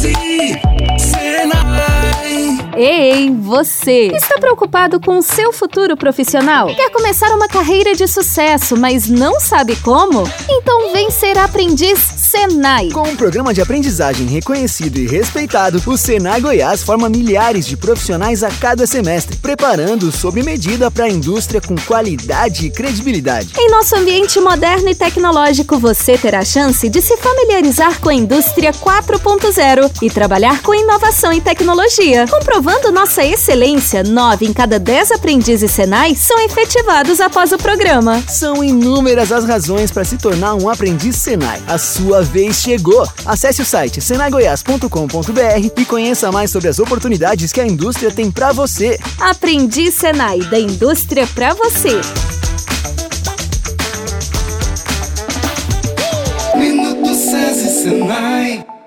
see. Ei, você! Está preocupado com o seu futuro profissional? Quer começar uma carreira de sucesso, mas não sabe como? Então vem ser aprendiz Senai. Com um programa de aprendizagem reconhecido e respeitado, o Senai Goiás forma milhares de profissionais a cada semestre, preparando sob medida para a indústria com qualidade e credibilidade. Em nosso ambiente moderno e tecnológico, você terá a chance de se familiarizar com a indústria 4.0 e trabalhar com inovação e tecnologia. Comprovando Elevando nossa excelência, nove em cada dez aprendizes Senai são efetivados após o programa. São inúmeras as razões para se tornar um aprendiz Senai. A sua vez chegou. Acesse o site senaigoias.com.br e conheça mais sobre as oportunidades que a indústria tem para você. Aprendiz Senai, da indústria para você. Minuto SESI Senai.